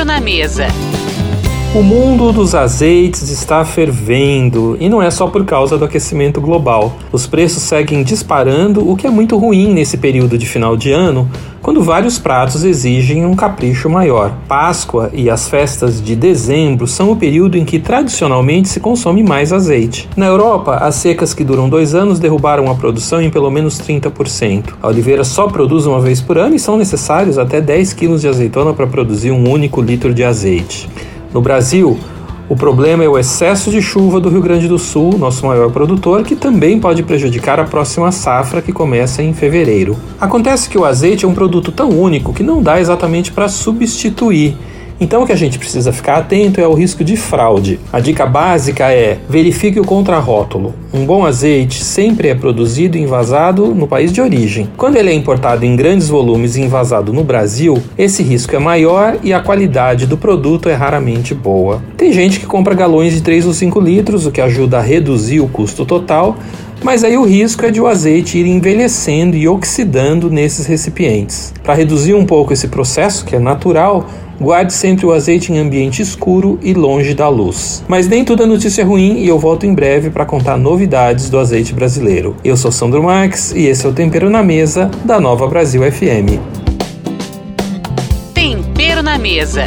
Tempero na mesa. O mundo dos azeites está fervendo e não é só por causa do aquecimento global. Os preços seguem disparando, o que é muito ruim nesse período de final de ano, quando vários pratos exigem um capricho maior. Páscoa e as festas de dezembro são o período em que tradicionalmente se consome mais azeite. Na Europa, as secas que duram dois anos derrubaram a produção em pelo menos 30%. A oliveira só produz uma vez por ano e são necessários até 10 quilos de azeitona para produzir um único litro de azeite. No Brasil, o problema é o excesso de chuva do Rio Grande do Sul, nosso maior produtor, que também pode prejudicar a próxima safra que começa em fevereiro. Acontece que o azeite é um produto tão único que não dá exatamente para substituir. Então o que a gente precisa ficar atento é o risco de fraude. A dica básica é verifique o contrarótulo. Um bom azeite sempre é produzido e envasado no país de origem. Quando ele é importado em grandes volumes e envasado no Brasil, esse risco é maior e a qualidade do produto é raramente boa. Tem gente que compra galões de 3 ou 5 litros, o que ajuda a reduzir o custo total, mas aí o risco é de o azeite ir envelhecendo e oxidando nesses recipientes. Para reduzir um pouco esse processo, que é natural, guarde sempre o azeite em ambiente escuro e longe da luz. Mas nem tudo é notícia ruim e eu volto em breve para contar novidades do azeite brasileiro. Eu sou Sandro Marques e esse é o Tempero na Mesa da Nova Brasil FM. Tempero na mesa.